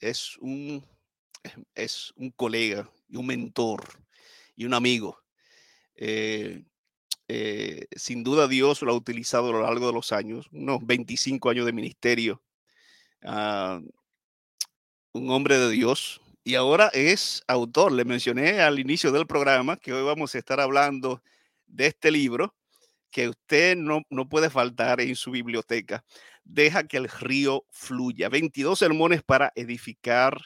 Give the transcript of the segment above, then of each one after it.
es un, es un colega y un mentor y un amigo. Eh, eh, sin duda Dios lo ha utilizado a lo largo de los años, unos 25 años de ministerio. Ah, un hombre de Dios y ahora es autor. Le mencioné al inicio del programa que hoy vamos a estar hablando de este libro que usted no, no puede faltar en su biblioteca. Deja que el río fluya. 22 sermones para edificar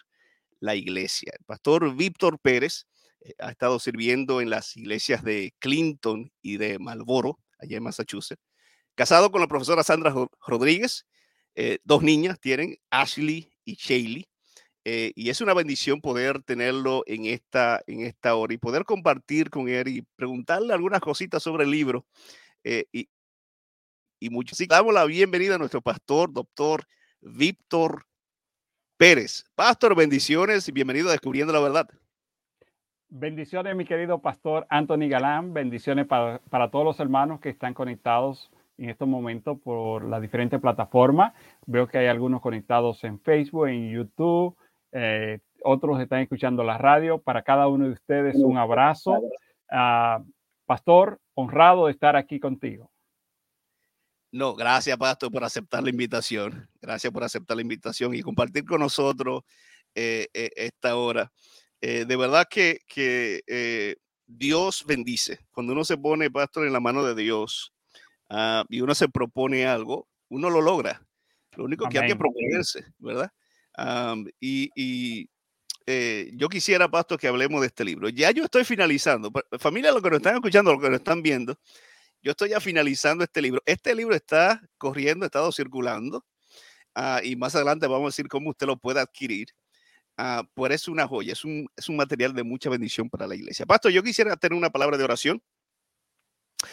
la iglesia. El pastor Víctor Pérez eh, ha estado sirviendo en las iglesias de Clinton y de Marlboro, allá en Massachusetts. Casado con la profesora Sandra Rodríguez, eh, dos niñas tienen, Ashley y Shaylee. Eh, y es una bendición poder tenerlo en esta, en esta hora y poder compartir con él y preguntarle algunas cositas sobre el libro. y, y mucho. Así damos la bienvenida a nuestro pastor, doctor Víctor Pérez. Pastor, bendiciones y bienvenido a Descubriendo la Verdad. Bendiciones, mi querido pastor Anthony Galán. Bendiciones para, para, todos los hermanos que están conectados en estos momentos por las diferentes plataformas. Veo que hay algunos conectados en Facebook, en YouTube. Eh, otros están escuchando la radio. Para cada uno de ustedes, un abrazo. Uh, pastor, honrado de estar aquí contigo. No, gracias, Pastor, por aceptar la invitación. Gracias por aceptar la invitación y compartir con nosotros eh, eh, esta hora. Eh, de verdad que, que Dios bendice. Cuando uno se pone, Pastor, en la mano de Dios uh, y uno se propone algo, uno lo logra. Lo único que hay que proponerse, ¿verdad? Um, y, y yo quisiera, Pastor, que hablemos de este libro. Ya yo estoy finalizando. Familia, lo que nos están escuchando, lo que nos están viendo, yo estoy ya finalizando este libro. Este libro está corriendo, ha estado circulando. Uh, y más adelante vamos a decir cómo usted lo puede adquirir. Uh, pues es una joya, es un, es un material de mucha bendición para la iglesia. Pastor, yo quisiera tener una palabra de oración.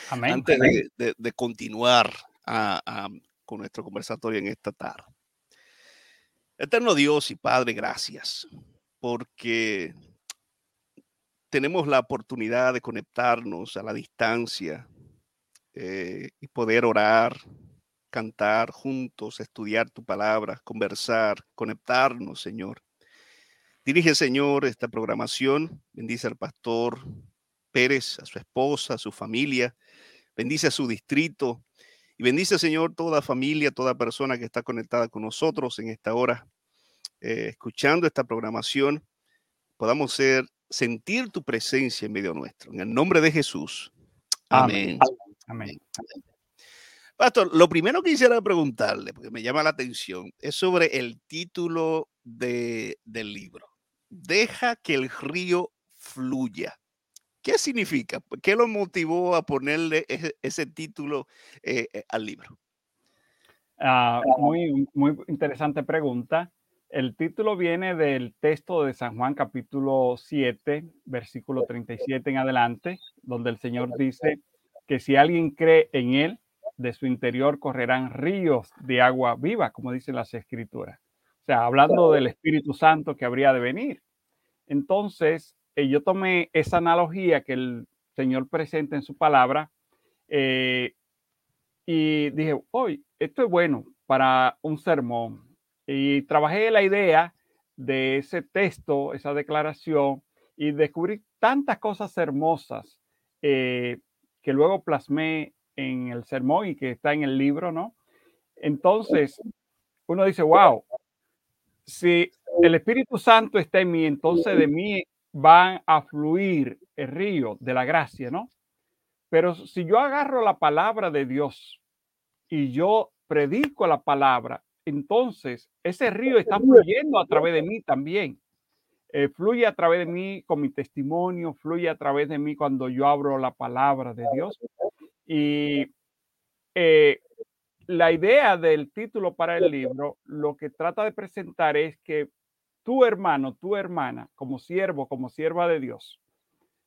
Amén. Antes de, de, de continuar uh, con nuestro conversatorio en esta tarde. Eterno Dios y Padre, gracias, porque tenemos la oportunidad de conectarnos a la distancia eh, y poder orar, cantar juntos, estudiar tu palabra, conversar, conectarnos, Señor. Dirige, Señor, esta programación. Bendice al pastor Pérez, a su esposa, a su familia. Bendice a su distrito. Y bendice, Señor, toda familia, toda persona que está conectada con nosotros en esta hora, eh, escuchando esta programación. Podamos ser, sentir tu presencia en medio nuestro. En el nombre de Jesús. Amén. Amén. Amén. Pastor, lo primero que quisiera preguntarle, porque me llama la atención, es sobre el título de, del libro. Deja que el río fluya. ¿Qué significa? ¿Qué lo motivó a ponerle ese, ese título eh, eh, al libro? Uh, muy, muy interesante pregunta. El título viene del texto de San Juan capítulo 7, versículo 37 en adelante, donde el Señor dice, que si alguien cree en él, de su interior correrán ríos de agua viva, como dicen las escrituras. O sea, hablando del Espíritu Santo que habría de venir. Entonces, eh, yo tomé esa analogía que el Señor presenta en su palabra eh, y dije, hoy, esto es bueno para un sermón. Y trabajé la idea de ese texto, esa declaración, y descubrí tantas cosas hermosas eh, que luego plasmé en el sermón y que está en el libro, ¿no? Entonces, uno dice, wow, si el Espíritu Santo está en mí, entonces de mí van a fluir el río de la gracia, ¿no? Pero si yo agarro la palabra de Dios y yo predico la palabra, entonces ese río está fluyendo a través de mí también. Eh, fluye a través de mí con mi testimonio, fluye a través de mí cuando yo abro la palabra de Dios. Y eh, la idea del título para el libro, lo que trata de presentar es que tu hermano, tu hermana, como siervo, como sierva de Dios,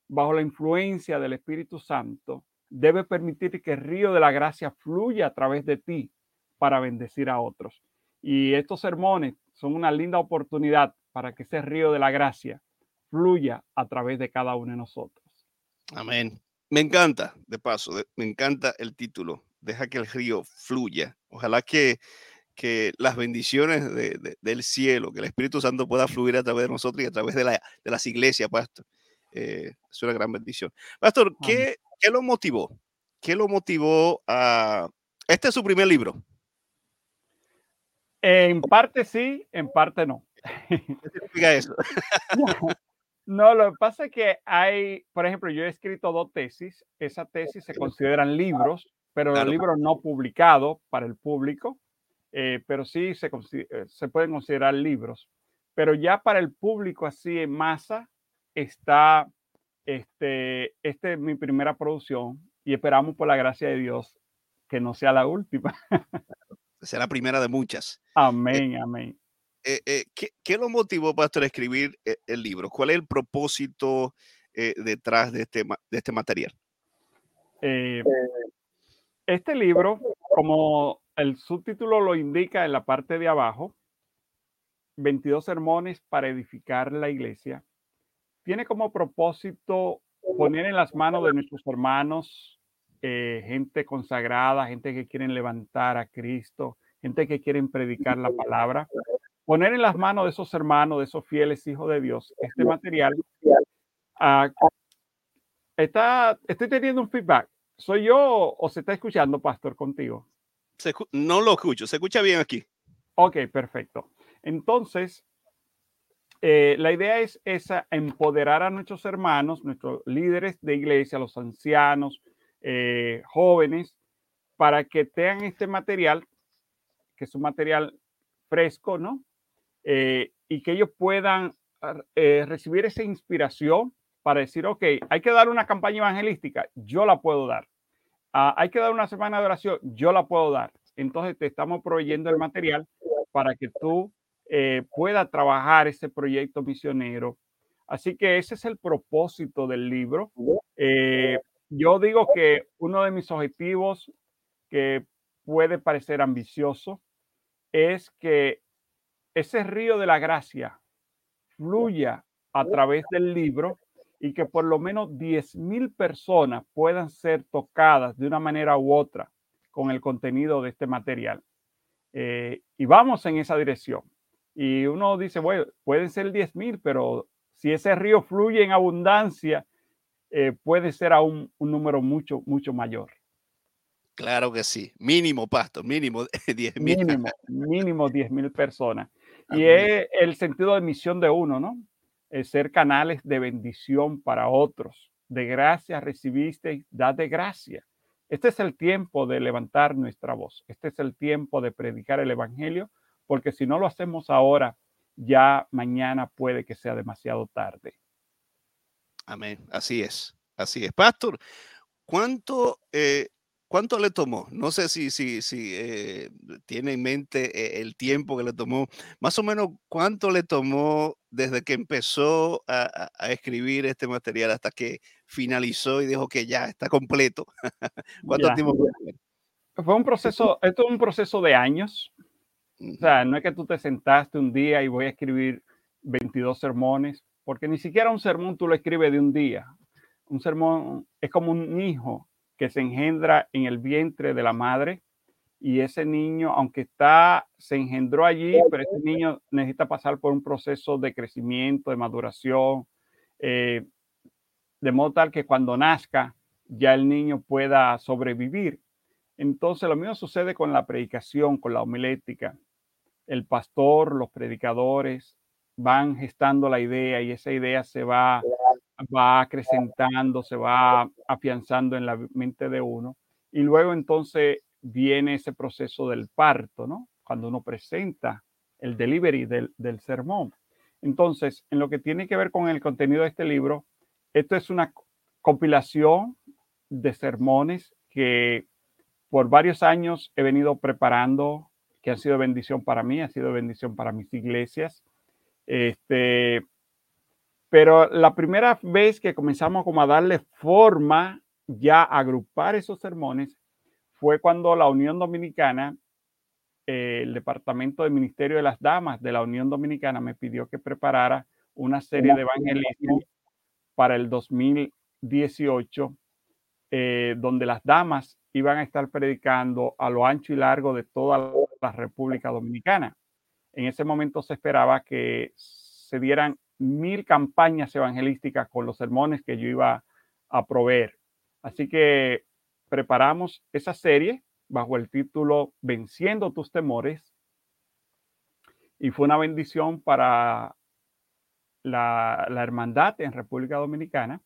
bajo la influencia del Espíritu Santo, debe permitir que el río de la gracia fluya a través de ti para bendecir a otros. Y estos sermones son una linda oportunidad para que ese río de la gracia fluya a través de cada uno de nosotros. Amén. Me encanta, de paso, me encanta el título, deja que el río fluya. Ojalá que, que las bendiciones del cielo, que el Espíritu Santo pueda fluir a través de nosotros y a través de, las iglesias, Pastor. Eh, es una gran bendición. Pastor, ¿qué, ¿qué, lo motivó? ¿Qué lo motivó a... Este es su primer libro. En parte sí, en parte no. ¿Qué significa eso? No, lo que pasa es que hay, por ejemplo, yo he escrito dos tesis. Esas tesis se consideran libros, pero los libros no publicados para el público, eh, pero sí se, eh, se pueden considerar libros. Pero ya para el público así en masa está, este, este es mi primera producción y esperamos por la gracia de Dios que no sea la última. Será la primera de muchas. Eh, amén, amén. ¿qué, lo motivó, Pastor, a escribir el libro? ¿Cuál es el propósito detrás de este, de este material? este libro, como el subtítulo lo indica en la parte de abajo, 22 sermones para edificar la iglesia, tiene como propósito poner en las manos de nuestros hermanos, eh, gente consagrada, gente que quieren levantar a Cristo, gente que quieren predicar la palabra, poner en las manos de esos hermanos, de esos fieles hijos de Dios, este material. Ah, está, estoy teniendo un feedback. ¿Soy yo o se está escuchando, Pastor, contigo? no lo escucho, se escucha bien aquí. Ok, perfecto. Entonces, eh, la idea es esa, empoderar a nuestros hermanos, nuestros líderes de iglesia, los ancianos, eh, jóvenes, para que tengan este material, que es un material fresco, ¿no? Eh, y que ellos puedan recibir esa inspiración para decir, ok, hay que dar una campaña evangelística, yo la puedo dar. Ah, hay que dar una semana de oración, yo la puedo dar. Entonces te estamos proveyendo el material para que tú eh, puedas trabajar ese proyecto misionero. Así que ese es el propósito del libro. Eh, yo digo que uno de mis objetivos que puede parecer ambicioso es que ese río de la gracia fluya a través del libro y que por lo menos 10.000 personas puedan ser tocadas de una manera u otra con el contenido de este material. Eh, y vamos en esa dirección. Y uno dice, bueno, pueden ser 10.000, pero si ese río fluye en abundancia, eh, puede ser aún un número mucho, mucho mayor. Claro que sí, mínimo, Pasto, mínimo 10.000. Mínimo, mínimo 10.000 personas. Y es el sentido de misión de uno, ¿no? ser canales de bendición para otros. De gracia recibiste, da de gracia. Este es el tiempo de levantar nuestra voz. Este es el tiempo de predicar el Evangelio, porque si no lo hacemos ahora, ya mañana puede que sea demasiado tarde. Amén. Así es. Así es. Pastor, ¿cuánto eh, ¿Cuánto le tomó? No sé si, si, si eh, tiene en mente eh, el tiempo que le tomó. Más o menos, ¿cuánto le tomó desde que empezó a, escribir este material hasta que finalizó y dijo que ya está completo? ¿Cuánto tiempo fue? Fue un proceso, esto es un proceso de años. O sea, no es que tú te sentaste un día y voy a escribir 22 sermones, porque ni siquiera un sermón tú lo escribes de un día. Un sermón es como un hijo que se engendra en el vientre de la madre y ese niño, aunque está, se engendró allí, pero ese niño necesita pasar por un proceso de crecimiento, de maduración, eh, de modo tal que cuando nazca ya el niño pueda sobrevivir. Entonces lo mismo sucede con la predicación, con la homilética. El pastor, los predicadores van gestando la idea y esa idea se va va acrecentando, se va afianzando en la mente de uno. Y luego entonces viene ese proceso del parto, ¿no? Cuando uno presenta el delivery del, del sermón. Entonces, en lo que tiene que ver con el contenido de este libro, esto es una compilación de sermones que por varios años he venido preparando, que han sido bendición para mí, ha sido bendición para mis iglesias. Este, pero la primera vez que comenzamos como a darle forma, ya a agrupar esos sermones, fue cuando la Unión Dominicana, eh, el Departamento de Ministerio de las Damas de la Unión Dominicana me pidió que preparara una serie de evangelismo para el 2018, eh, donde las damas iban a estar predicando a lo ancho y largo de toda la República Dominicana. En ese momento se esperaba que se dieran mil campañas evangelísticas con los sermones que yo iba a proveer. Así que preparamos esa serie bajo el título Venciendo tus temores. Y fue una bendición para la, hermandad en República Dominicana,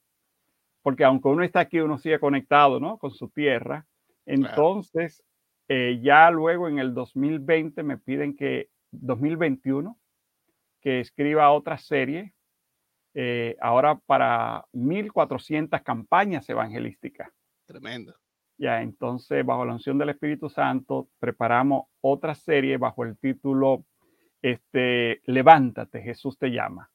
porque aunque uno está aquí, uno sigue conectado ¿no? con su tierra. Entonces, eh, ya luego en el 2020 me piden que, 2021, que escriba otra serie, eh, ahora para 1.400 campañas evangelísticas. Tremendo. Ya, entonces, bajo la unción del Espíritu Santo, preparamos otra serie bajo el título este, Levántate, Jesús te llama.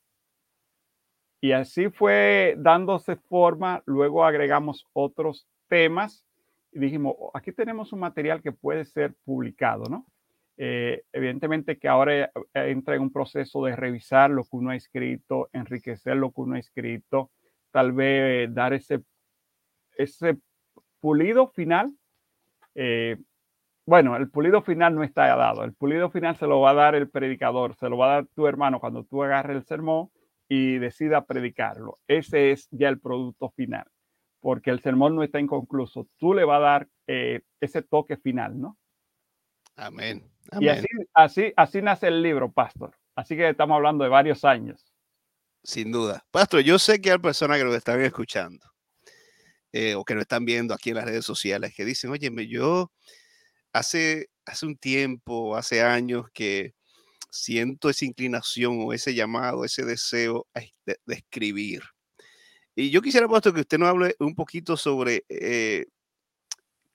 Y así fue dándose forma, luego agregamos otros temas y dijimos, oh, aquí tenemos un material que puede ser publicado, ¿no? Eh, evidentemente que ahora eh, entra en un proceso de revisar lo que uno ha escrito, enriquecer lo que uno ha escrito, tal vez dar ese, ese pulido final. Eh, bueno, el pulido final no está dado, el pulido final se lo va a dar el predicador, se lo va a dar tu hermano cuando tú agarres el sermón y decida predicarlo. Ese es ya el producto final, porque el sermón no está inconcluso. Tú le vas a dar ese toque final, ¿no? Amén. Y así, así, así nace el libro, Pastor. Así que estamos hablando de varios años. Sin duda. Pastor, yo sé que hay personas que nos están escuchando eh, o que nos están viendo aquí en las redes sociales que dicen, oye, yo hace, hace un tiempo, hace años que siento esa inclinación o ese llamado, ese deseo de, escribir. Y yo quisiera, Pastor, que usted nos hable un poquito sobre eh,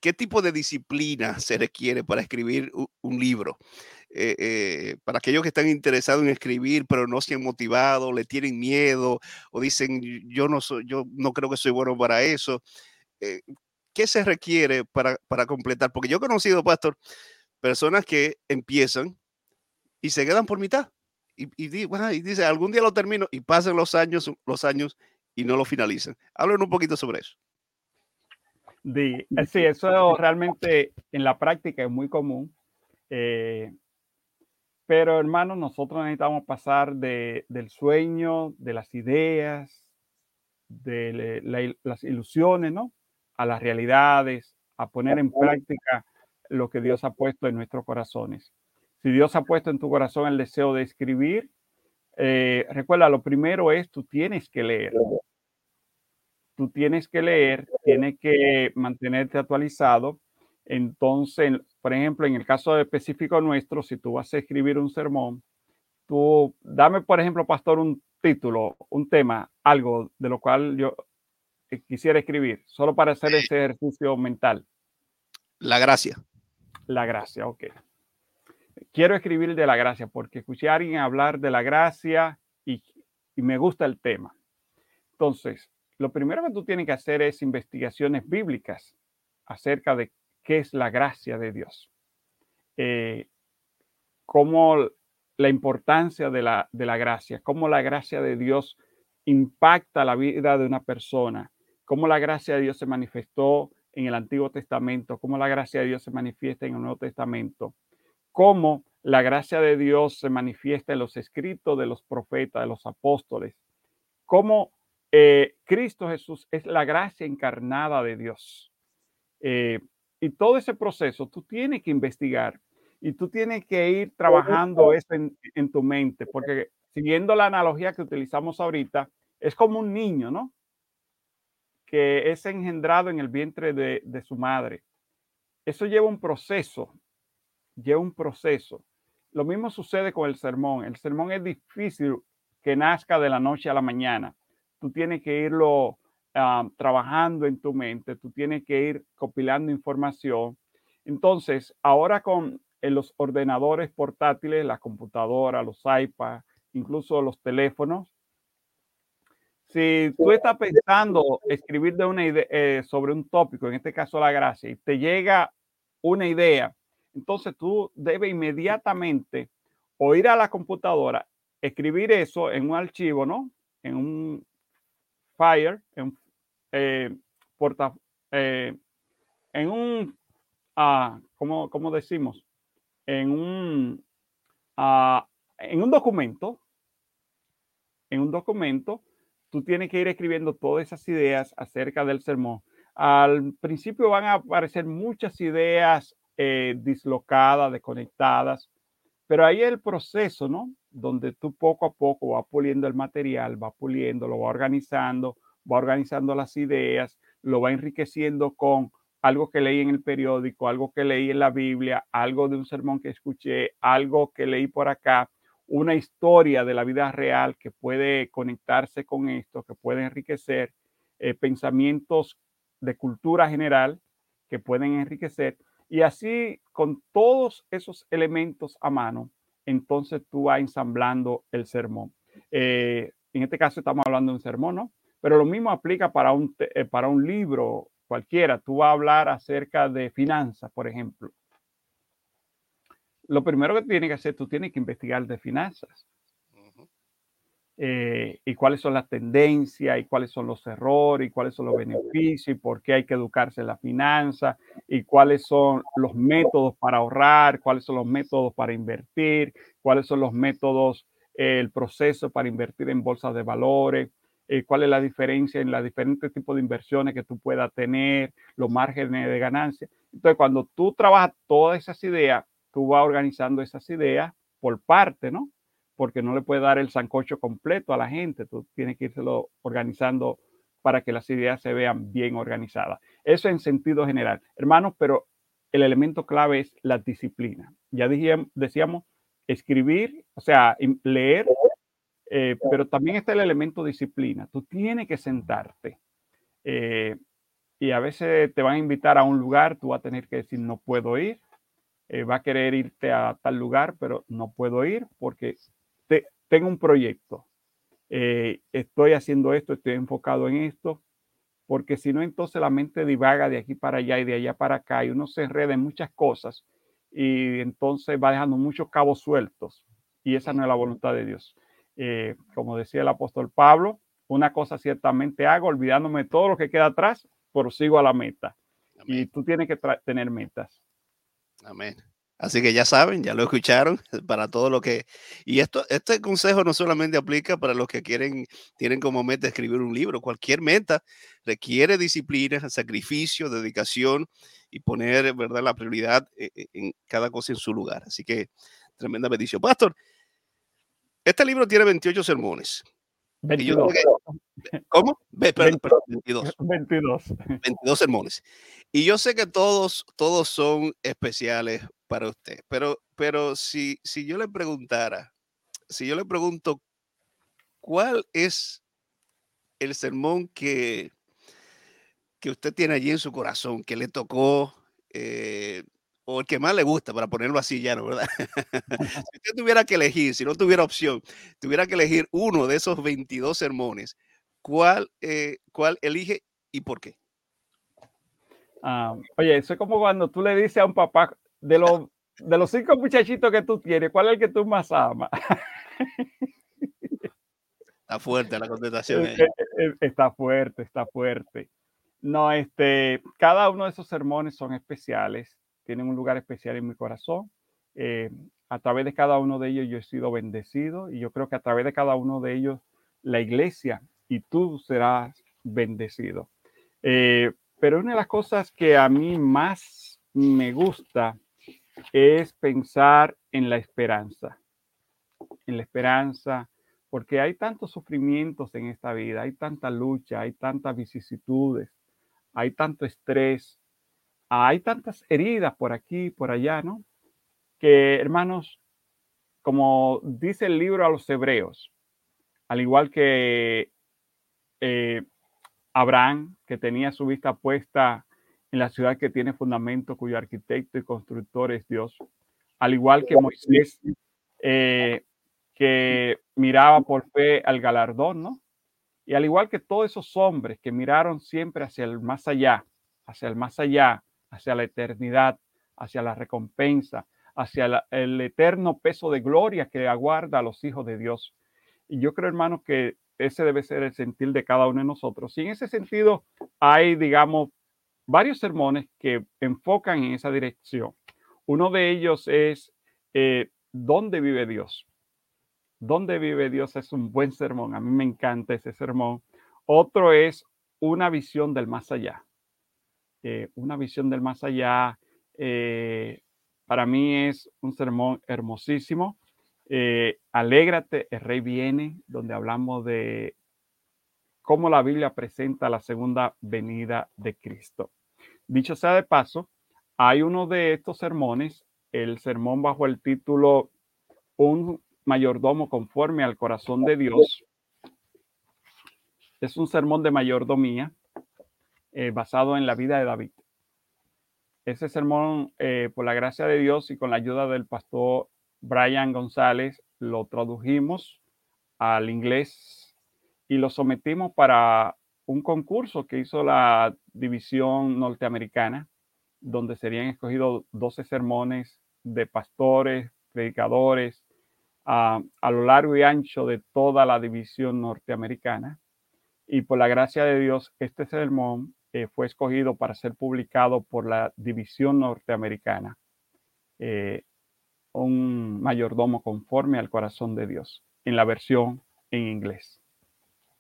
¿Qué tipo de disciplina se requiere para escribir un, libro? Eh, eh, para aquellos que están interesados en escribir, pero no se han motivado, le tienen miedo o dicen, yo no, soy, yo no creo que soy bueno para eso. Eh, ¿Qué se requiere para, completar? Porque yo he conocido, pastor, personas que empiezan y se quedan por mitad. Y, y, y dice, algún día lo termino y pasan los años, los años y no lo finalizan. Hablen un poquito sobre eso. Eh, sí, eso realmente en la práctica es muy común. Eh, pero hermanos, nosotros necesitamos pasar de, del sueño, de las ideas, de las ilusiones, ¿no? A las realidades, a poner en práctica lo que Dios ha puesto en nuestros corazones. Si Dios ha puesto en tu corazón el deseo de escribir, eh, recuerda, lo primero es tú tienes que leer tú tienes que leer, tienes que mantenerte actualizado. Entonces, por ejemplo, en el caso específico nuestro, si tú vas a escribir un sermón, tú dame, por ejemplo, pastor, un título, un tema, algo de lo cual yo eh, quisiera escribir, solo para hacer ese ejercicio mental. La gracia. La gracia, ok. Quiero escribir de la gracia porque escuché a alguien hablar de la gracia y, y me gusta el tema. Entonces, lo primero que tú tienes que hacer es investigaciones bíblicas acerca de qué es la gracia de Dios. Eh, cómo la importancia de la, de la gracia, cómo la gracia de Dios impacta la vida de una persona, cómo la gracia de Dios se manifestó en el Antiguo Testamento, cómo la gracia de Dios se manifiesta en el Nuevo Testamento, cómo la gracia de Dios se manifiesta en los escritos de los profetas, de los apóstoles, cómo eh, Cristo Jesús es la gracia encarnada de Dios. Eh, y todo ese proceso tú tienes que investigar y tú tienes que ir trabajando eso en, tu mente, porque siguiendo la analogía que utilizamos ahorita, es como un niño, ¿no? Que es engendrado en el vientre de, de su madre. Eso lleva un proceso, lleva un proceso. Lo mismo sucede con el sermón. El sermón es difícil que nazca de la noche a la mañana tú tienes que irlo ah, trabajando en tu mente, tú tienes que ir compilando información. Entonces, ahora con los ordenadores portátiles, la computadora, los iPads, incluso los teléfonos, si tú estás pensando escribir de una idea, eh, sobre un tópico, en este caso la gracia, y te llega una idea, entonces tú debes inmediatamente o ir a la computadora, escribir eso en un archivo, ¿no? En un Fire en, eh, eh, en un, ah, ¿cómo, decimos? en un, ah, en un documento, en un documento, tú tienes que ir escribiendo todas esas ideas acerca del sermón. Al principio van a aparecer muchas ideas eh, dislocadas, desconectadas, pero ahí el proceso, ¿no? Donde tú poco a poco vas puliendo el material, vas puliendo, lo va organizando, va organizando las ideas, lo va enriqueciendo con algo que leí en el periódico, algo que leí en la Biblia, algo de un sermón que escuché, algo que leí por acá, una historia de la vida real que puede conectarse con esto, que puede enriquecer eh, pensamientos de cultura general que pueden enriquecer. Y así, con todos esos elementos a mano, entonces tú vas ensamblando el sermón. Eh, en este caso estamos hablando de un sermón, ¿no? Pero lo mismo aplica para un, eh, para un libro cualquiera. Tú vas a hablar acerca de finanzas, por ejemplo. Lo primero que tienes que hacer, tú tienes que investigar de finanzas. Eh, y cuáles son las tendencias, y cuáles son los errores, y cuáles son los beneficios, y por qué hay que educarse en la finanza, y cuáles son los métodos para ahorrar, cuáles son los métodos para invertir, cuáles son los métodos, el proceso para invertir en bolsas de valores, eh, cuál es la diferencia en los diferentes tipos de inversiones que tú puedas tener, los márgenes de ganancia. Entonces, cuando tú trabajas todas esas ideas, tú vas organizando esas ideas por parte, ¿no? Porque no le puedes dar el sancocho completo a la gente, tú tienes que írselo organizando para que las ideas se vean bien organizadas. Eso en sentido general. Hermanos, pero el elemento clave es la disciplina. Ya decíamos, escribir, o sea, leer eh, pero también está el elemento disciplina. Tú tienes que sentarte. Eh, y a veces te van a invitar a un lugar, tú vas a tener que decir, no puedo ir. Eh, va a querer irte a tal lugar, pero no puedo ir porque tengo un proyecto. estoy haciendo esto, estoy enfocado en esto. Porque si no, entonces la mente divaga de aquí para allá y de allá para acá y uno se enreda en muchas cosas y entonces va dejando muchos cabos sueltos. Y esa no es la voluntad de Dios. Eh, como decía el apóstol Pablo, una cosa ciertamente hago, olvidándome de todo lo que queda atrás, sigo a la meta. Y tú tienes que tener metas. Amén. Así que ya saben, ya lo escucharon para todo lo que... Y esto, este consejo no solamente aplica para los que quieren, tienen como meta escribir un libro. Cualquier meta requiere disciplina, sacrificio, dedicación y poner, ¿verdad?, la prioridad eh, eh, en cada cosa en su lugar. Así que tremenda bendición. Pastor, este libro tiene 28 sermones. 22. ¿Cómo? 22. 22. 22 sermones. Y yo sé que todos, todos son especiales para usted, pero, pero si, si yo le preguntara, si yo le pregunto, ¿cuál es el sermón que, que usted tiene allí en su corazón, que le tocó eh, o el que más le gusta, para ponerlo así ya, ¿no? ¿verdad? si usted tuviera que elegir, si no tuviera opción, tuviera que elegir uno de esos 22 sermones, ¿cuál, eh, cuál elige y por qué? Ah, oye, eso es como cuando tú le dices a un papá, de los, de los cinco muchachitos que tú tienes, ¿cuál es el que tú más amas? Está fuerte la contestación. Eh, eh, está fuerte, está fuerte. No, este, cada uno de esos sermones son especiales tienen un lugar especial en mi corazón. Eh, a través de cada uno de ellos yo he sido bendecido y yo creo que a través de cada uno de ellos la iglesia y tú serás bendecido. Eh, pero una de las cosas que a mí más me gusta es pensar en la esperanza, en la esperanza, porque hay tantos sufrimientos en esta vida, hay tanta lucha, hay tantas vicisitudes, hay tanto estrés, hay tantas heridas por aquí, por allá, ¿no? Que, hermanos, como dice el libro a los hebreos, al igual que eh, Abraham, que tenía su vista puesta en la ciudad que tiene fundamento, cuyo arquitecto y constructor es Dios, al igual que Moisés, eh, que miraba por fe al galardón, ¿no? Y al igual que todos esos hombres que miraron siempre hacia el más allá, hacia el más allá, hacia la eternidad, hacia la recompensa, hacia el eterno peso de gloria que aguarda a los hijos de Dios. Y yo creo, hermanos, que ese debe ser el sentir de cada uno de nosotros. Y en ese sentido hay, digamos, varios sermones que enfocan en esa dirección. Uno de ellos es eh, ¿dónde vive Dios? ¿Dónde vive Dios? Es un buen sermón. A mí me encanta ese sermón. Otro es una visión del más allá. Eh, una visión del más allá. Eh, para mí es un sermón hermosísimo. Alégrate, el rey viene, donde hablamos de cómo la Biblia presenta la segunda venida de Cristo. Dicho sea de paso, hay uno de estos sermones, el sermón bajo el título Un mayordomo conforme al corazón de Dios. Es un sermón de mayordomía eh, basado en la vida de David. Ese sermón, eh, por la gracia de Dios y con la ayuda del pastor Brian González, lo tradujimos al inglés y lo sometimos para un concurso que hizo la división norteamericana, donde serían escogidos 12 sermones de pastores, predicadores, a, lo largo y ancho de toda la división norteamericana. Y por la gracia de Dios, este sermón eh, fue escogido para ser publicado por la división norteamericana. Eh, un mayordomo conforme al corazón de Dios, en la versión en inglés.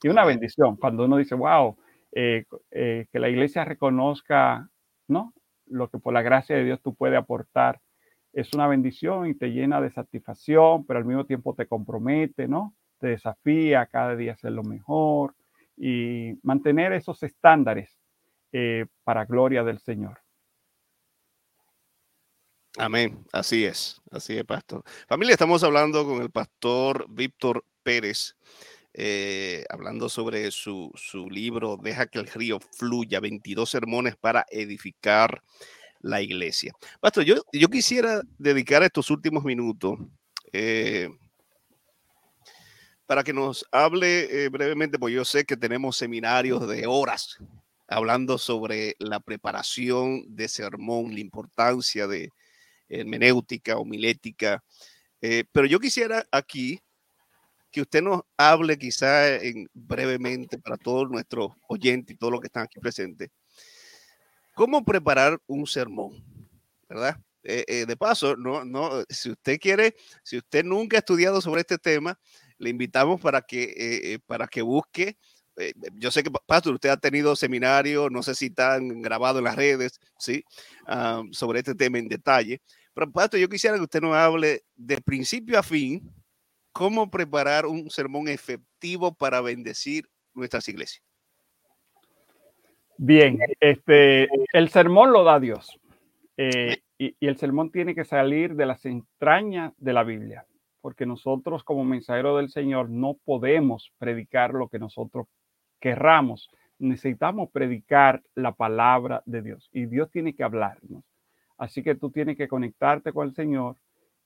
Y una bendición cuando uno dice, wow, eh, que la iglesia reconozca, ¿no? Lo que por la gracia de Dios tú puedes aportar es una bendición y te llena de satisfacción, pero al mismo tiempo te compromete, ¿no? Te desafía cada día a ser lo mejor y mantener esos estándares eh, para gloria del Señor. Amén, así es, así es, pastor. Familia, estamos hablando con el pastor Víctor Pérez, eh, hablando sobre su, su libro Deja que el río fluya, 22 sermones para edificar la iglesia. Pastor, yo, yo quisiera dedicar estos últimos minutos eh, para que nos hable eh, brevemente, porque yo sé que tenemos seminarios de horas hablando sobre la preparación de sermón, la importancia de hermenéutica, homilética. Pero yo quisiera aquí que usted nos hable quizá en, brevemente para todos nuestros oyentes y todos los que están aquí presentes ¿Cómo preparar un sermón? ¿Verdad? Eh, eh, de paso, no, no, si usted quiere, si usted nunca ha estudiado sobre este tema, le invitamos para que, eh, para que busque. yo sé que, Pastor, usted ha tenido seminarios, no sé si están grabados en las redes, ¿sí? Ah, sobre este tema en detalle. Pero, Pastor, yo quisiera que usted nos hable de principio a fin, cómo preparar un sermón efectivo para bendecir nuestras iglesias. Bien, este, el sermón lo da Dios. Eh, y, el sermón tiene que salir de las entrañas de la Biblia, porque nosotros como mensajeros del Señor no podemos predicar lo que nosotros querramos. Necesitamos predicar la palabra de Dios y Dios tiene que hablarnos. Así que tú tienes que conectarte con el Señor.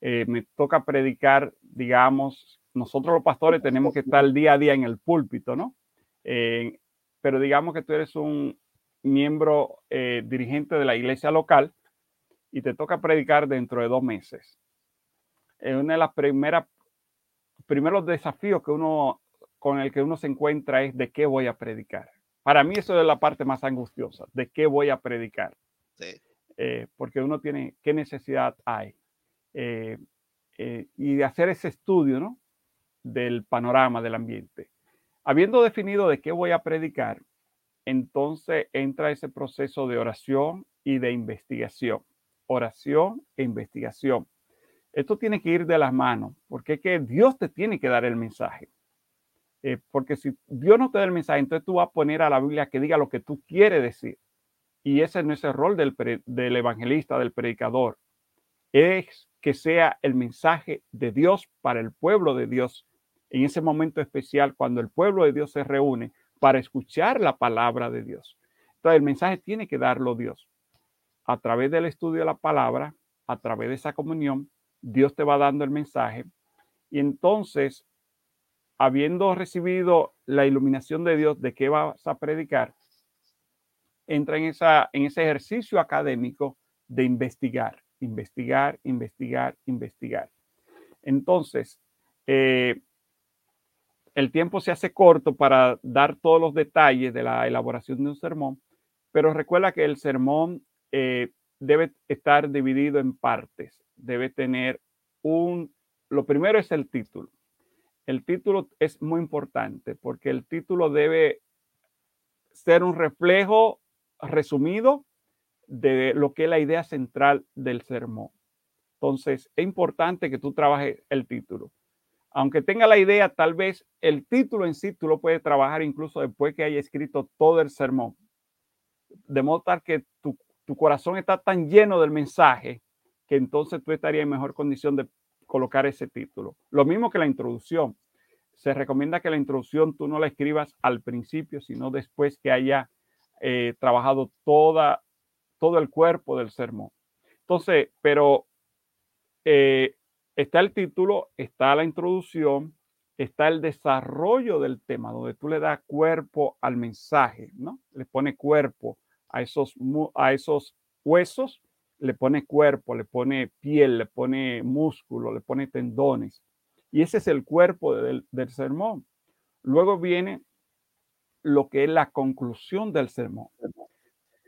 Eh, me toca predicar, digamos, nosotros los pastores tenemos que estar día a día en el púlpito, ¿no? Eh, pero digamos que tú eres un miembro eh, dirigente de la iglesia local y te toca predicar dentro de dos meses. Es una de las primeras, primeros desafíos que uno, con el que uno se encuentra es de qué voy a predicar. Para mí eso es la parte más angustiosa, de qué voy a predicar. Eh, porque uno tiene, qué necesidad hay. Eh, y de hacer ese estudio, ¿no? Del panorama del ambiente. Habiendo definido de qué voy a predicar, entonces entra ese proceso de oración y de investigación. Oración e investigación. Esto tiene que ir de las manos, porque es que Dios te tiene que dar el mensaje. Eh, porque si Dios no te da el mensaje, entonces tú vas a poner a la Biblia que diga lo que tú quieres decir. Y ese no es el rol del, del evangelista, del predicador. Es que sea el mensaje de Dios para el pueblo de Dios en ese momento especial cuando el pueblo de Dios se reúne para escuchar la palabra de Dios. Entonces el mensaje tiene que darlo Dios. A través del estudio de la palabra, a través de esa comunión, Dios te va dando el mensaje. Y entonces, habiendo recibido la iluminación de Dios de qué vas a predicar, entra en, esa, en ese ejercicio académico de investigar, investigar, investigar, investigar. Entonces, eh, el tiempo se hace corto para dar todos los detalles de la elaboración de un sermón, pero recuerda que el sermón eh, debe estar dividido en partes, debe tener un, lo primero es el título. El título es muy importante porque el título debe ser un reflejo resumido de lo que es la idea central del sermón. Entonces, es importante que tú trabajes el título. Aunque tenga la idea, tal vez el título en sí tú lo puedes trabajar incluso después que haya escrito todo el sermón. De modo tal que tu, tu corazón está tan lleno del mensaje que entonces tú estarías en mejor condición de colocar ese título. Lo mismo que la introducción. Se recomienda que la introducción tú no la escribas al principio, sino después que haya eh, trabajado toda, todo el cuerpo del sermón. Entonces, pero eh, está el título, está la introducción, está el desarrollo del tema, donde tú le das cuerpo al mensaje, ¿no? Le pone cuerpo a esos, a esos huesos le pone cuerpo, le pone piel, le pone músculo, le pone tendones. Y ese es el cuerpo del, sermón. Luego viene lo que es la conclusión del sermón.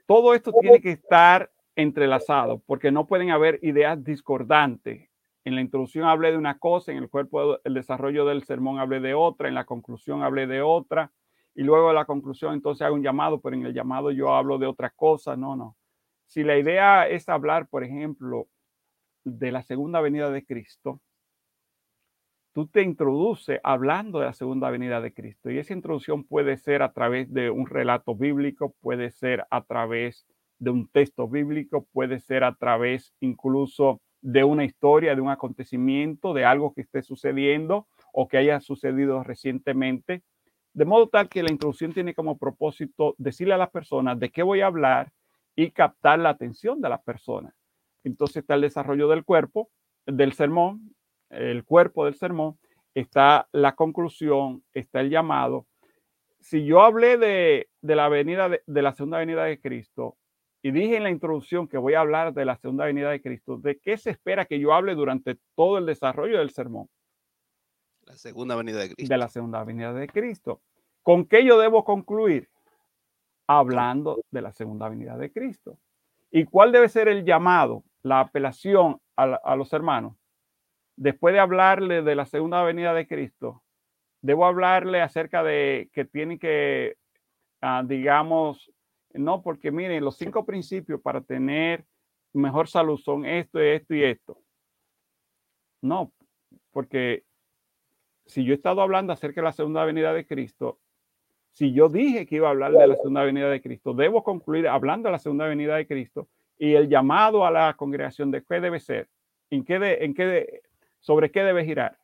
Todo esto tiene que estar entrelazado porque no pueden haber ideas discordantes. En la introducción hablé de una cosa, en el cuerpo, el desarrollo del sermón hablé de otra, en la conclusión hablé de otra, y luego de la conclusión entonces hago un llamado, pero en el llamado yo hablo de otra cosa. No, no. Si la idea es hablar, por ejemplo, de la segunda venida de Cristo, tú te introduces hablando de la segunda venida de Cristo. Y esa introducción puede ser a través de un relato bíblico, puede ser a través de un texto bíblico, puede ser a través incluso de una historia, de un acontecimiento, de algo que esté sucediendo o que haya sucedido recientemente. De modo tal que la introducción tiene como propósito decirle a las personas de qué voy a hablar y captar la atención de las personas. Entonces está el desarrollo del cuerpo, del sermón, el cuerpo del sermón, está la conclusión, está el llamado. Si yo hablé de, la venida de, la segunda venida de Cristo y dije en la introducción que voy a hablar de la segunda venida de Cristo, ¿de qué se espera que yo hable durante todo el desarrollo del sermón? La segunda venida de Cristo. De la segunda venida de Cristo. ¿Con qué yo debo concluir? hablando de la segunda venida de Cristo. ¿Y cuál debe ser el llamado, la apelación a, los hermanos? Después de hablarle de la segunda venida de Cristo, debo hablarle acerca de que tiene que, ah, digamos, no, porque miren, los cinco principios para tener mejor salud son esto, esto y esto. No, porque si yo he estado hablando acerca de la segunda venida de Cristo, si yo dije que iba a hablar de la segunda venida de Cristo, debo concluir hablando de la segunda venida de Cristo y el llamado a la congregación de qué debe ser, en qué de, en qué sobre qué debe girar.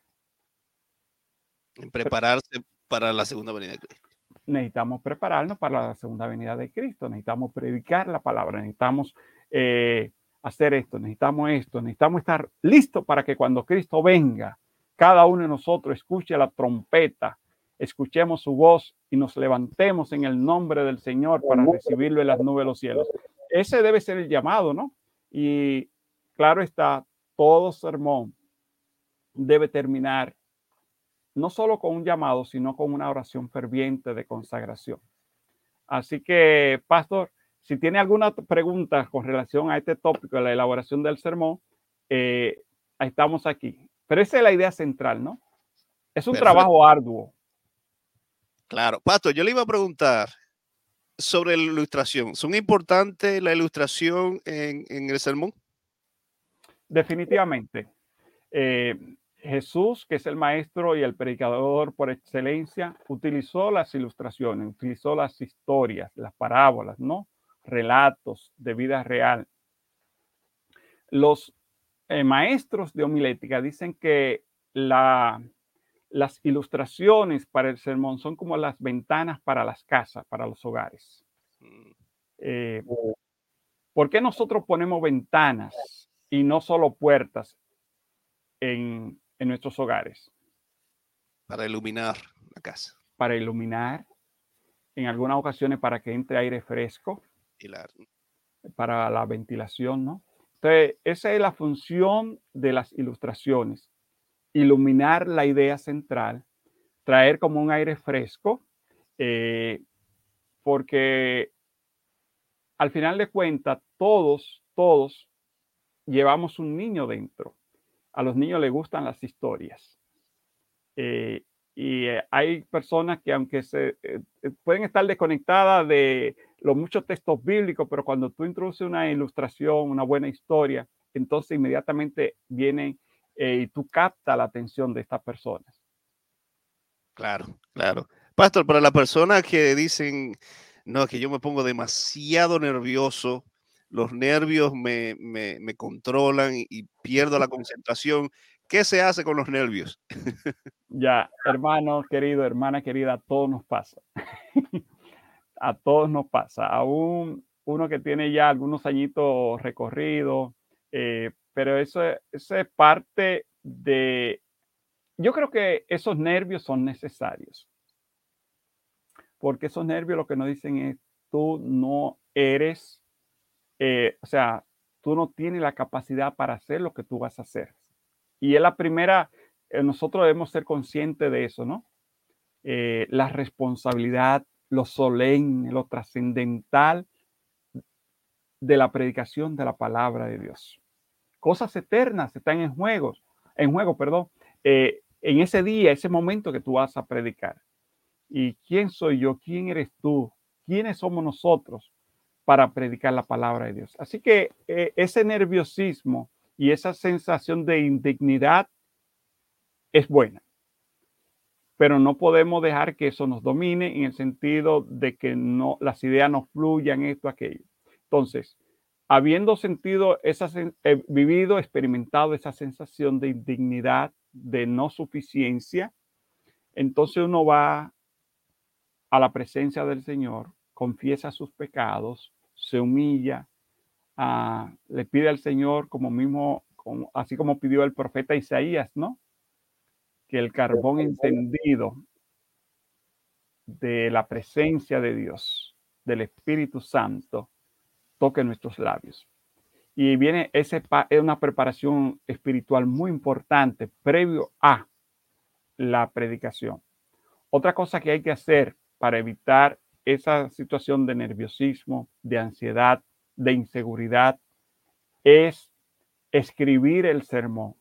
En prepararse para la segunda venida de Cristo. Necesitamos prepararnos para la segunda venida de Cristo, necesitamos predicar la palabra, necesitamos eh, hacer esto, necesitamos esto, necesitamos estar listos para que cuando Cristo venga, cada uno de nosotros escuche la trompeta escuchemos su voz y nos levantemos en el nombre del Señor para recibirlo en las nubes de los cielos. Ese debe ser el llamado, ¿no? Y claro está, todo sermón debe terminar no solo con un llamado, sino con una oración ferviente de consagración. Así que, pastor, si tiene alguna pregunta con relación a este tópico de la elaboración del sermón, eh, estamos aquí. Pero esa es la idea central, ¿no? Es un trabajo arduo. Claro. Pato, yo le iba a preguntar sobre la ilustración. ¿Son importantes la ilustración en, el sermón? Definitivamente. Eh, Jesús, que es el maestro y el predicador por excelencia, utilizó las ilustraciones, utilizó las historias, las parábolas, ¿no? Relatos de vida real. Los eh, maestros de homilética dicen que la, las ilustraciones para el sermón son como las ventanas para las casas, para los hogares. Mm. Eh, ¿Por qué nosotros ponemos ventanas y no solo puertas en, nuestros hogares? Para iluminar la casa. Para iluminar, en algunas ocasiones para que entre aire fresco. Para la ventilación, ¿no? Entonces, esa es la función de las ilustraciones iluminar la idea central, traer como un aire fresco, eh, porque al final de cuentas todos, todos llevamos un niño dentro. A los niños les gustan las historias. Eh, y eh, hay personas que aunque se eh, pueden estar desconectadas de los muchos textos bíblicos, pero cuando tú introduces una ilustración, una buena historia, entonces inmediatamente vienen y tú captas la atención de estas personas. Claro, claro. Pastor, para las personas que dicen, no, que yo me pongo demasiado nervioso, los nervios me, me, controlan y, pierdo la concentración. ¿Qué se hace con los nervios? ya, hermano querido, hermana querida, a todos nos pasa. a todos nos pasa. Aún uno que tiene ya algunos añitos recorridos, eh, pero eso, eso es parte de... Yo creo que esos nervios son necesarios. Porque esos nervios lo que nos dicen es, tú no eres eh, o sea, tú no tienes la capacidad para hacer lo que tú vas a hacer. Y es la primera, eh, nosotros debemos ser conscientes de eso, ¿no? Eh, la responsabilidad, lo solemne, lo trascendental de la predicación de la palabra de Dios. Cosas eternas están en juego, en juego, perdón, en ese día, ese momento que tú vas a predicar. ¿Y quién soy yo? ¿Quién eres tú? ¿Quiénes somos nosotros para predicar la palabra de Dios. Así que eh, ese nerviosismo y esa sensación de indignidad es buena, pero no podemos dejar que eso nos domine en el sentido de que no las ideas no fluyan esto aquello. Entonces, habiendo sentido esa vivido, experimentado esa sensación de indignidad, de no suficiencia, entonces uno va a la presencia del Señor, confiesa sus pecados, se humilla, ah, le pide al Señor como mismo, como, así como pidió el profeta Isaías, ¿no? Que el carbón encendido de la presencia de Dios, del Espíritu Santo, toque nuestros labios. Y viene ese es una preparación espiritual muy importante previo a la predicación. Otra cosa que hay que hacer para evitar esa situación de nerviosismo, de ansiedad, de inseguridad, es escribir el sermón.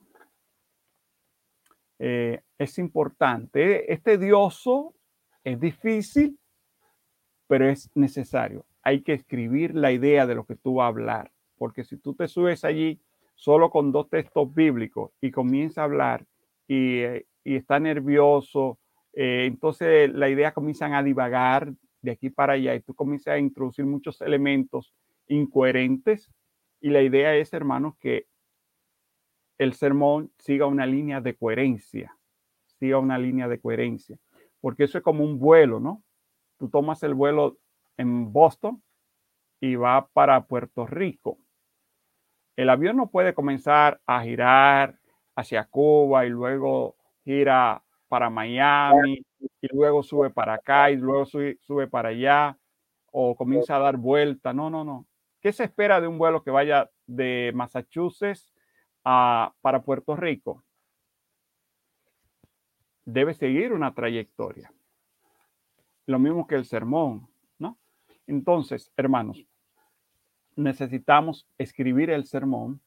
Eh, es importante, es tedioso, es difícil, pero es necesario. Hay que escribir la idea de lo que tú vas a hablar, porque si tú te subes allí solo con dos textos bíblicos y comienza a hablar y, eh, está nervioso, eh, entonces la idea comienzan a divagar de aquí para allá y tú comienzas a introducir muchos elementos incoherentes y la idea es, hermanos, que el sermón siga una línea de coherencia, siga una línea de coherencia, porque eso es como un vuelo, ¿no? Tú tomas el vuelo en Boston y va para Puerto Rico. El avión no puede comenzar a girar hacia Cuba y luego gira para Miami y luego sube para acá y luego sube, para allá o comienza a dar vuelta. No, no, no. ¿Qué se espera de un vuelo que vaya de Massachusetts a, para Puerto Rico? Debe seguir una trayectoria. Lo mismo que el sermón, ¿no? Entonces, hermanos, necesitamos escribir el sermón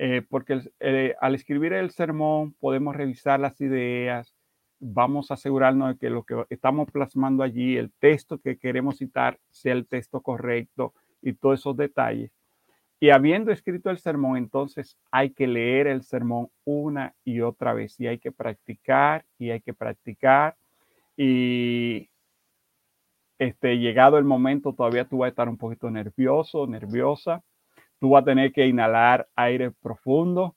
eh, porque eh, al escribir el sermón podemos revisar las ideas, vamos a asegurarnos de que lo que estamos plasmando allí, el texto que queremos citar, sea el texto correcto y todos esos detalles. Y habiendo escrito el sermón, entonces hay que leer el sermón una y otra vez y hay que practicar y hay que practicar. Y este, llegado el momento, todavía tú vas a estar un poquito nervioso, nerviosa. Tú vas a tener que inhalar aire profundo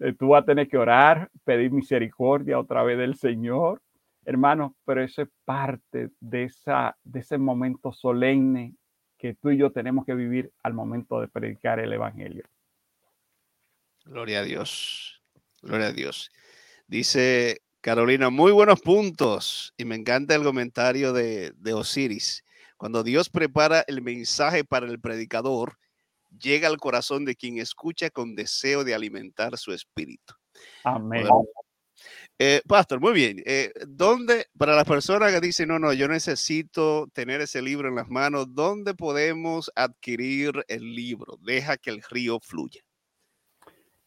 eh, tú vas a tener que orar, pedir misericordia otra vez del Señor, hermano, pero eso es parte de, esa, de ese momento solemne que tú y yo tenemos que vivir al momento de predicar el Evangelio. Gloria a Dios, gloria a Dios. Dice Carolina, muy buenos puntos y me encanta el comentario de, de Osiris. Cuando Dios prepara el mensaje para el predicador, llega al corazón de quien escucha con deseo de alimentar su espíritu. Amén. Eh, pastor, muy bien. Eh, ¿Dónde, para las personas que dicen, no, no, yo necesito tener ese libro en las manos, ¿dónde podemos adquirir el libro? Deja que el río fluya.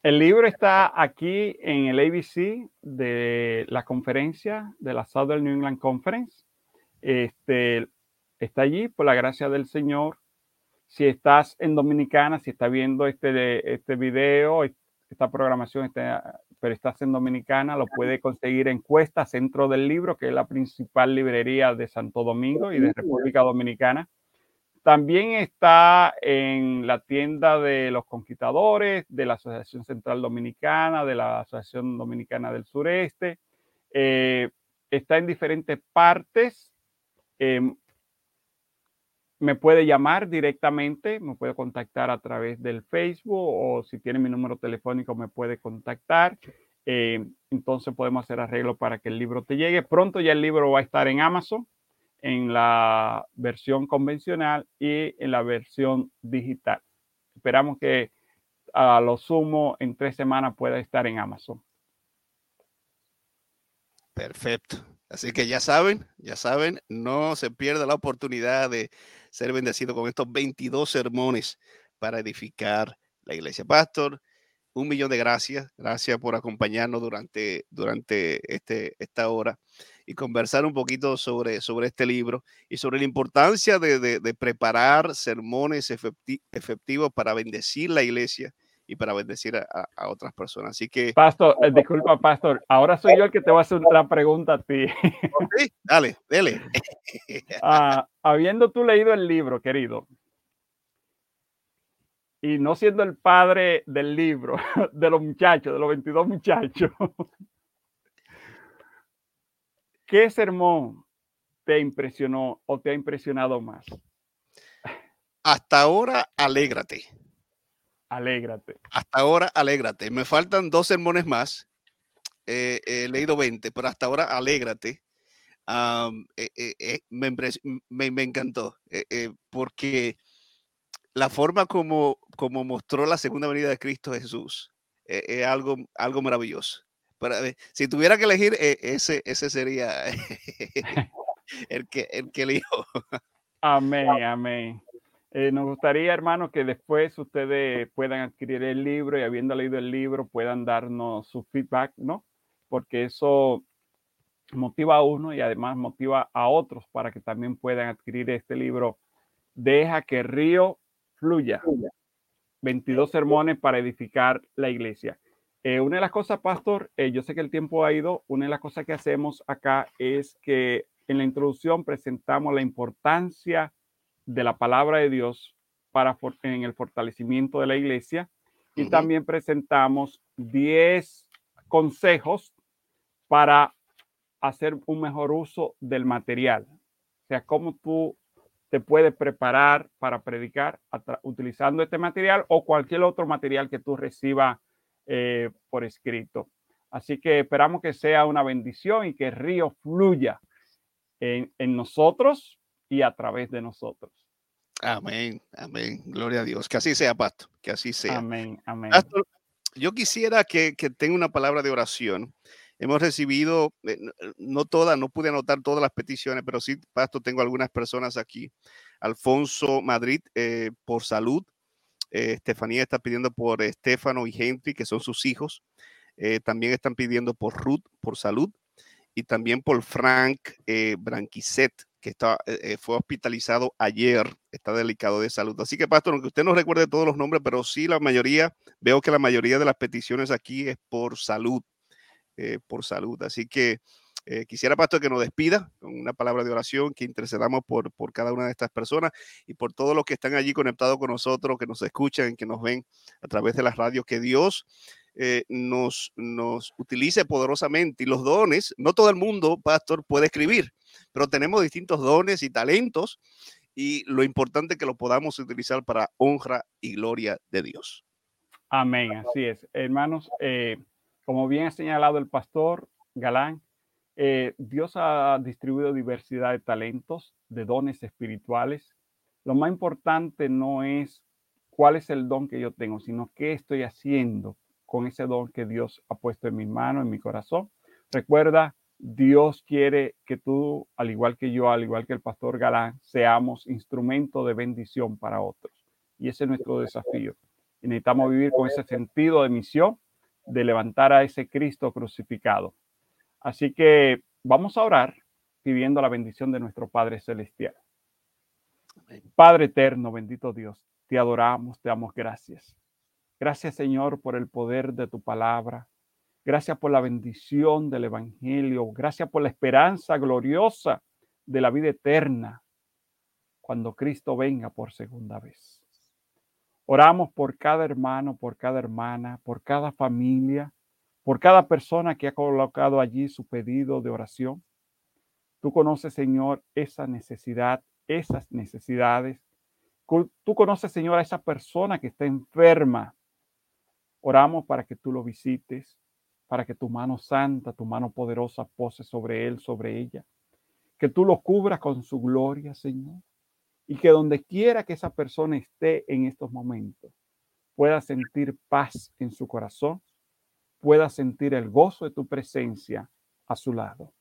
El libro está aquí en el ABC de la conferencia de la Southern New England Conference. Este, está allí por la gracia del Señor. Si estás en Dominicana, si estás viendo este, este video, esta programación, pero estás en Dominicana, lo puede conseguir en Cuesta, Centro del Libro, que es la principal librería de Santo Domingo y de República Dominicana. También está en la tienda de los conquistadores, de la Asociación Central Dominicana, de la Asociación Dominicana del Sureste. Eh, está en diferentes partes. Em, me puede llamar directamente, me puede contactar a través del Facebook o si tiene mi número telefónico me puede contactar. Eh, entonces podemos hacer arreglo para que el libro te llegue. Pronto ya el libro va a estar en Amazon en la versión convencional y en la versión digital. Esperamos que a lo sumo en tres semanas pueda estar en Amazon. Perfecto. Así que ya saben, ya saben, no se pierda la oportunidad de ser bendecido con estos 22 sermones para edificar la iglesia. Pastor, un millón de gracias. Gracias por acompañarnos durante, durante este, esta hora y conversar un poquito sobre, sobre este libro y sobre la importancia de, preparar sermones efectivos para bendecir la iglesia y para bendecir a, otras personas. Así que... Pastor, eh, disculpa, Pastor, ahora soy yo el que te va a hacer una pregunta a ti. dale, dale. Ah, habiendo tú leído el libro, querido, y no siendo el padre del libro, de los muchachos, de los 22 muchachos, ¿qué sermón te impresionó o te ha impresionado más? Hasta ahora, alégrate. Alégrate. Hasta ahora, alégrate. Me faltan dos sermones más. he leído 20, pero hasta ahora, alégrate. Eh, eh, eh, me, me, encantó porque la forma como, como mostró la segunda venida de Cristo Jesús es algo, algo maravilloso. si tuviera que elegir, ese, ese sería el que, el que elijo. Amén, amén. Eh, nos gustaría, hermano, que después ustedes puedan adquirir el libro y habiendo leído el libro puedan darnos su feedback, ¿no? Porque eso motiva a uno y además motiva a otros para que también puedan adquirir este libro. Deja que el río fluya. 22 sermones para edificar la iglesia. Eh, una de las cosas, pastor, eh, yo sé que el tiempo ha ido, una de las cosas que hacemos acá es que en la introducción presentamos la importancia de la palabra de Dios para en el fortalecimiento de la iglesia y también presentamos 10 consejos para hacer un mejor uso del material. O sea, cómo tú te puedes preparar para predicar utilizando este material o cualquier otro material que tú recibas eh, por escrito. Así que esperamos que sea una bendición y que el río fluya en, en nosotros y a través de nosotros. Amén, amén. Gloria a Dios. Que así sea, Pastor. Que así sea. Amén, amén. Pastor, yo quisiera que, que tenga una palabra de oración. Hemos recibido, eh, no todas, no pude anotar todas las peticiones, pero sí, Pastor, tengo algunas personas aquí. Alfonso Madrid, eh, por salud. Eh, Estefanía está pidiendo por Estefano y Henry, que son sus hijos. también están pidiendo por Ruth, por salud. Y también por Frank Branquiset, que está, eh, eh, fue hospitalizado ayer, está delicado de salud. Así que, pastor, aunque usted no recuerde todos los nombres, pero sí la mayoría, veo que la mayoría de las peticiones aquí es por salud, eh, por salud. Así que quisiera, pastor, que nos despida con una palabra de oración, que intercedamos por, por cada una de estas personas y por todos los que están allí conectados con nosotros, que nos escuchan, que nos ven a través de las radios, que Dios nos, nos utilice poderosamente y los dones, no todo el mundo, pastor, puede escribir pero tenemos distintos dones y talentos y lo importante es que lo podamos utilizar para honra y gloria de Dios. Amén, así es. Hermanos, eh, como bien ha señalado el pastor Galán, eh, Dios ha distribuido diversidad de talentos, de dones espirituales. Lo más importante no es cuál es el don que yo tengo, sino qué estoy haciendo con ese don que Dios ha puesto en mi mano, en mi corazón. Recuerda Dios quiere que tú, al igual que yo, al igual que el pastor Galán, seamos instrumento de bendición para otros. Y ese es nuestro desafío. Y necesitamos vivir con ese sentido de misión de levantar a ese Cristo crucificado. Así que vamos a orar pidiendo la bendición de nuestro Padre Celestial. Padre eterno, bendito Dios, te adoramos, te damos gracias. Gracias Señor por el poder de tu palabra. Gracias por la bendición del Evangelio. Gracias por la esperanza gloriosa de la vida eterna cuando Cristo venga por segunda vez. Oramos por cada hermano, por cada hermana, por cada familia, por cada persona que ha colocado allí su pedido de oración. Tú conoces, Señor, esa necesidad, esas necesidades. Tú conoces, Señor, a esa persona que está enferma. Oramos para que tú lo visites, para que tu mano santa, tu mano poderosa pose sobre él, sobre ella. Que tú lo cubras con su gloria, Señor y que donde quiera que esa persona esté en estos momentos, pueda sentir paz en su corazón, pueda sentir el gozo de tu presencia a su lado.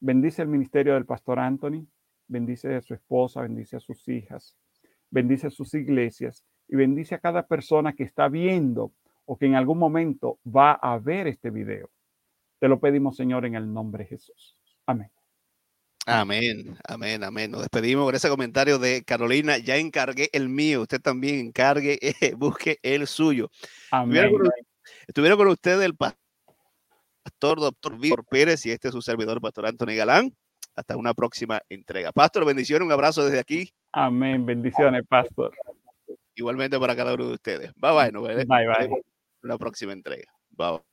Bendice el ministerio del pastor Anthony, bendice a su esposa, bendice a sus hijas, bendice a sus iglesias y bendice a cada persona que está viendo o que en algún momento va a ver este video. Te lo pedimos, Señor, en el nombre de Jesús. Amén. Amén, amén, amén. Nos despedimos con ese comentario de Carolina. Ya encargué el mío, usted también encargue, eh, busque el suyo. Amén. Estuvieron con, usted el pastor doctor Víctor Pérez y este es su servidor, pastor Anthony Galán. Hasta una próxima entrega. Pastor, bendiciones, un abrazo desde aquí. Amén, bendiciones, pastor. Igualmente para cada uno de ustedes. Bye bye, nos. Bye bye. Una próxima entrega. Bye.